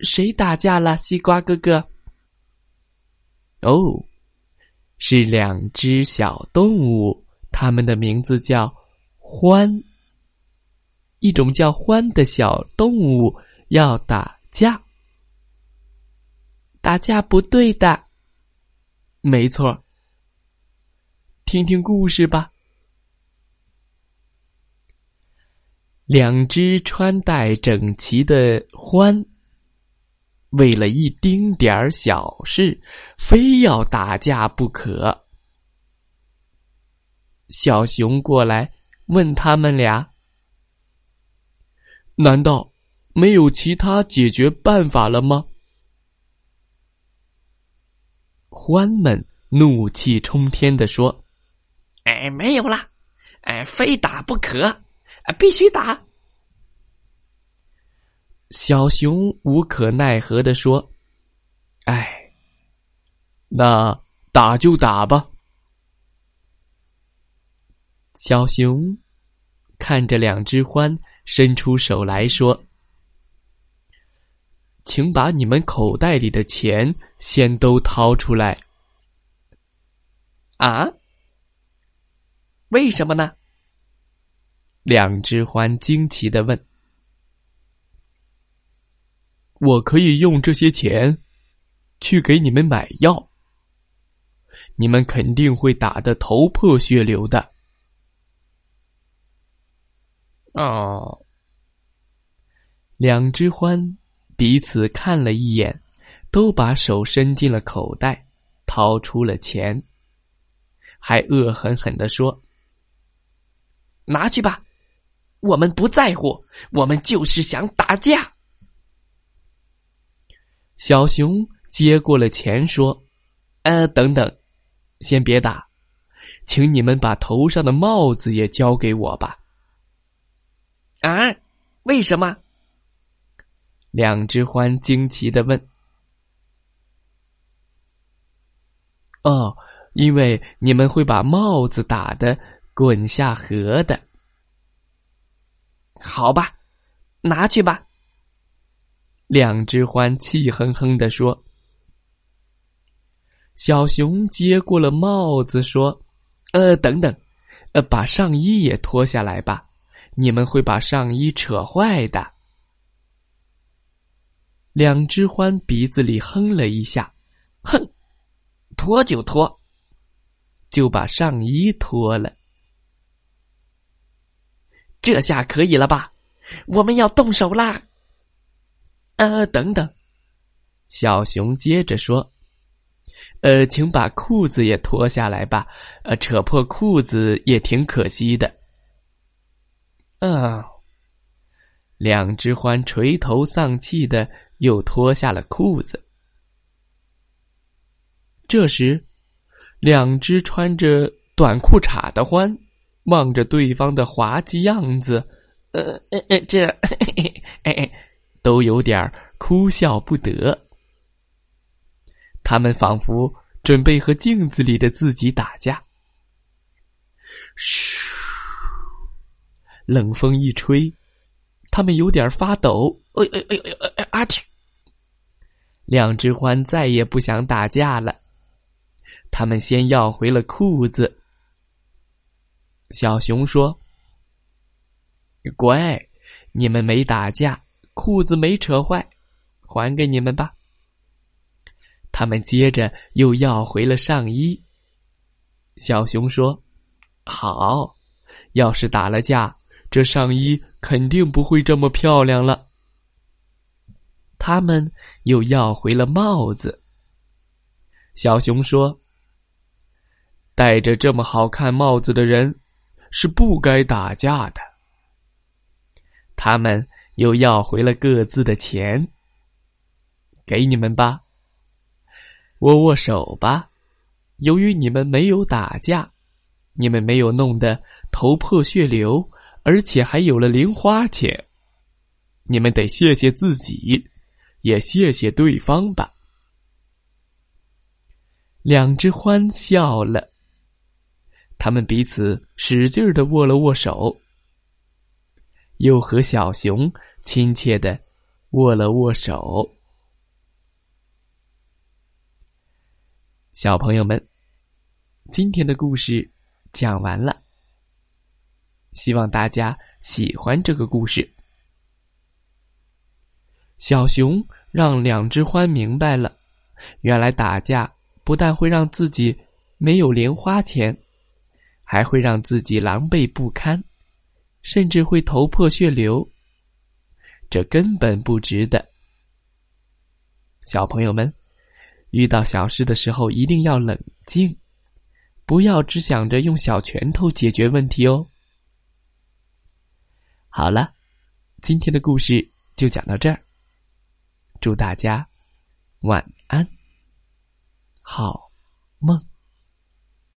谁打架了，西瓜哥哥？哦，是两只小动物，它们的名字叫欢。一种叫欢的小动物要打架，打架不对的。没错，听听故事吧。两只穿戴整齐的獾。为了一丁点儿小事，非要打架不可。小熊过来问他们俩：“难道没有其他解决办法了吗？”獾们怒气冲天的说：“哎，没有啦，哎，非打不可，必须打。”小熊无可奈何的说：“哎，那打就打吧。”小熊看着两只獾，伸出手来说：“请把你们口袋里的钱先都掏出来。”啊？为什么呢？两只獾惊奇的问。我可以用这些钱去给你们买药，你们肯定会打得头破血流的。哦，两只獾彼此看了一眼，都把手伸进了口袋，掏出了钱，还恶狠狠的说：“拿去吧，我们不在乎，我们就是想打架。”小熊接过了钱，说：“呃，等等，先别打，请你们把头上的帽子也交给我吧。”啊？为什么？两只獾惊奇的问。“哦，因为你们会把帽子打的滚下河的。”好吧，拿去吧。两只獾气哼哼的说：“小熊接过了帽子，说：‘呃，等等，呃，把上衣也脱下来吧，你们会把上衣扯坏的。’两只獾鼻子里哼了一下，哼，脱就脱，就把上衣脱了。这下可以了吧？我们要动手啦！”呃，等等，小熊接着说：“呃，请把裤子也脱下来吧。呃，扯破裤子也挺可惜的。”啊，两只獾垂头丧气的又脱下了裤子。这时，两只穿着短裤衩的獾望着对方的滑稽样子，呃，呃，这，嘿嘿。都有点哭笑不得，他们仿佛准备和镜子里的自己打架。嘘，冷风一吹，他们有点发抖。哎哎哎哎哎！阿嚏！两只獾再也不想打架了，他们先要回了裤子。小熊说：“乖，你们没打架。”裤子没扯坏，还给你们吧。他们接着又要回了上衣。小熊说：“好，要是打了架，这上衣肯定不会这么漂亮了。”他们又要回了帽子。小熊说：“戴着这么好看帽子的人，是不该打架的。”他们。又要回了各自的钱。给你们吧，握握手吧。由于你们没有打架，你们没有弄得头破血流，而且还有了零花钱，你们得谢谢自己，也谢谢对方吧。两只獾笑了，他们彼此使劲的握了握手，又和小熊亲切的握了握手。小朋友们，今天的故事讲完了。希望大家喜欢这个故事。小熊让两只獾明白了，原来打架不但会让自己没有零花钱，还会让自己狼狈不堪，甚至会头破血流。这根本不值得。小朋友们。遇到小事的时候，一定要冷静，不要只想着用小拳头解决问题哦。好了，今天的故事就讲到这儿，祝大家晚安，好梦。